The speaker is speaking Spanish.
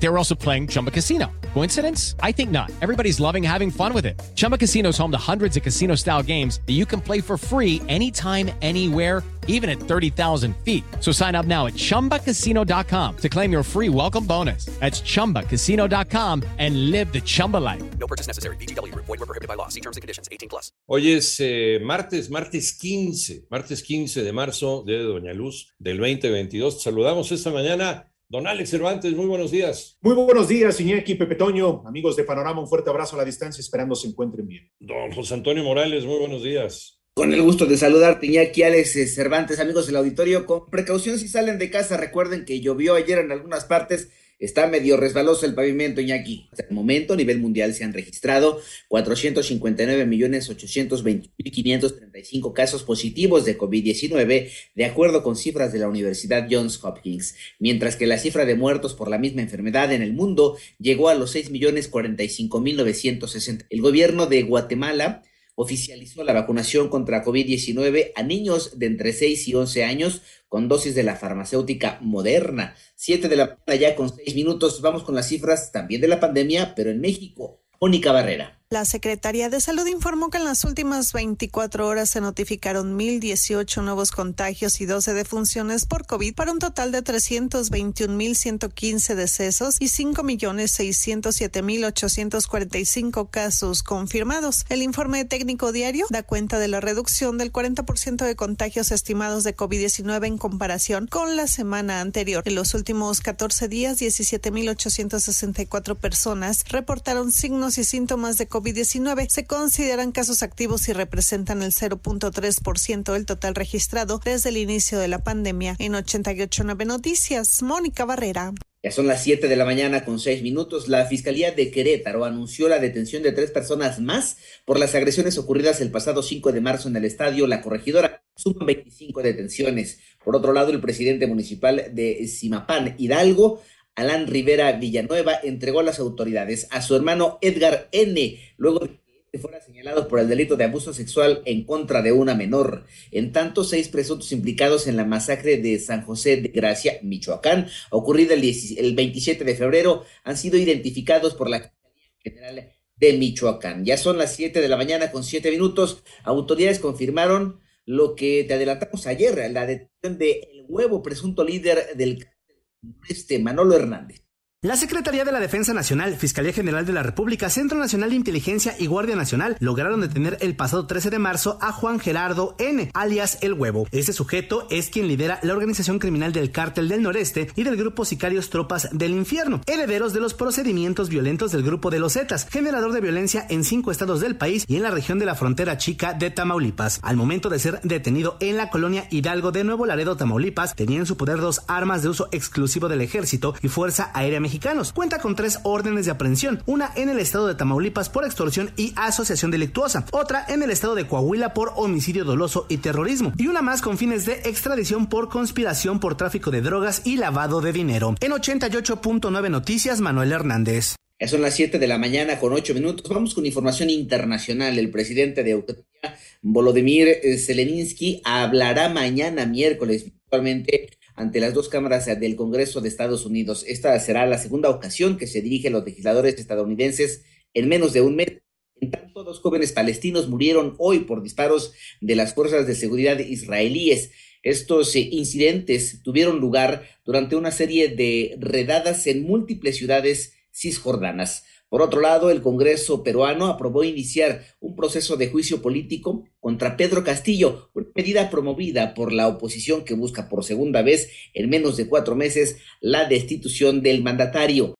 They were also playing Chumba Casino. Coincidence? I think not. Everybody's loving having fun with it. Chumba Casino is home to hundreds of casino style games that you can play for free anytime, anywhere, even at 30,000 feet. So sign up now at chumbacasino.com to claim your free welcome bonus. That's chumbacasino.com and live the Chumba life. No purchase necessary. BGW. Void were prohibited by law. See terms and conditions. 18 plus. Hoy es eh, martes, martes 15, martes 15 de marzo de Doña Luz del 2022. Saludamos esta mañana. Don Alex Cervantes, muy buenos días. Muy buenos días, Iñaki, Pepe Toño, amigos de Panorama, un fuerte abrazo a la distancia, esperando se encuentren bien. Don José Antonio Morales, muy buenos días. Con el gusto de saludarte, Iñaki, Alex eh, Cervantes, amigos del auditorio. Con precaución si salen de casa, recuerden que llovió ayer en algunas partes. Está medio resbaloso el pavimento, Iñaki. Hasta el momento, a nivel mundial, se han registrado 459.821.535 casos positivos de COVID-19, de acuerdo con cifras de la Universidad Johns Hopkins, mientras que la cifra de muertos por la misma enfermedad en el mundo llegó a los 6.045.960. El gobierno de Guatemala oficializó la vacunación contra COVID-19 a niños de entre 6 y 11 años con dosis de la farmacéutica moderna. Siete de la mañana ya con seis minutos. Vamos con las cifras también de la pandemia, pero en México. Mónica Barrera. La Secretaría de Salud informó que en las últimas 24 horas se notificaron 1.018 nuevos contagios y 12 defunciones por COVID para un total de 321.115 decesos y 5.607.845 casos confirmados. El informe técnico diario da cuenta de la reducción del 40% de contagios estimados de COVID-19 en comparación con la semana anterior. En los últimos 14 días, 17.864 personas reportaron signos y síntomas de COVID COVID-19 se consideran casos activos y representan el 0.3% del total registrado desde el inicio de la pandemia. En 889 Noticias, Mónica Barrera. Ya son las 7 de la mañana con 6 minutos. La Fiscalía de Querétaro anunció la detención de tres personas más por las agresiones ocurridas el pasado 5 de marzo en el estadio La Corregidora. Suman 25 detenciones. Por otro lado, el presidente municipal de Simapán, Hidalgo, Alan Rivera Villanueva entregó a las autoridades a su hermano Edgar N. luego de que fuera señalado por el delito de abuso sexual en contra de una menor. En tanto, seis presuntos implicados en la masacre de San José de Gracia, Michoacán, ocurrida el, 27 de febrero, han sido identificados por la General de Michoacán. Ya son las 7 de la mañana con 7 minutos. Autoridades confirmaron lo que te adelantamos ayer, la detención de El Huevo, presunto líder del este Manolo Hernández. La Secretaría de la Defensa Nacional, Fiscalía General de la República, Centro Nacional de Inteligencia y Guardia Nacional lograron detener el pasado 13 de marzo a Juan Gerardo N., alias El Huevo. Este sujeto es quien lidera la organización criminal del Cártel del Noreste y del grupo Sicarios Tropas del Infierno, herederos de los procedimientos violentos del grupo de los Zetas, generador de violencia en cinco estados del país y en la región de la frontera chica de Tamaulipas. Al momento de ser detenido en la colonia Hidalgo de Nuevo Laredo, Tamaulipas, tenía en su poder dos armas de uso exclusivo del ejército y Fuerza Aérea mexicanos. Cuenta con tres órdenes de aprehensión, una en el estado de Tamaulipas por extorsión y asociación delictuosa, otra en el estado de Coahuila por homicidio doloso y terrorismo, y una más con fines de extradición por conspiración por tráfico de drogas y lavado de dinero. En 88.9 Noticias, Manuel Hernández. Ya son las 7 de la mañana con 8 minutos. Vamos con información internacional. El presidente de Ucrania, Volodymyr Zelensky, hablará mañana miércoles virtualmente ante las dos cámaras del Congreso de Estados Unidos. Esta será la segunda ocasión que se dirige a los legisladores estadounidenses en menos de un mes. En tanto, dos jóvenes palestinos murieron hoy por disparos de las fuerzas de seguridad israelíes. Estos eh, incidentes tuvieron lugar durante una serie de redadas en múltiples ciudades cisjordanas. Por otro lado, el Congreso peruano aprobó iniciar un proceso de juicio político contra Pedro Castillo, una medida promovida por la oposición que busca por segunda vez en menos de cuatro meses la destitución del mandatario.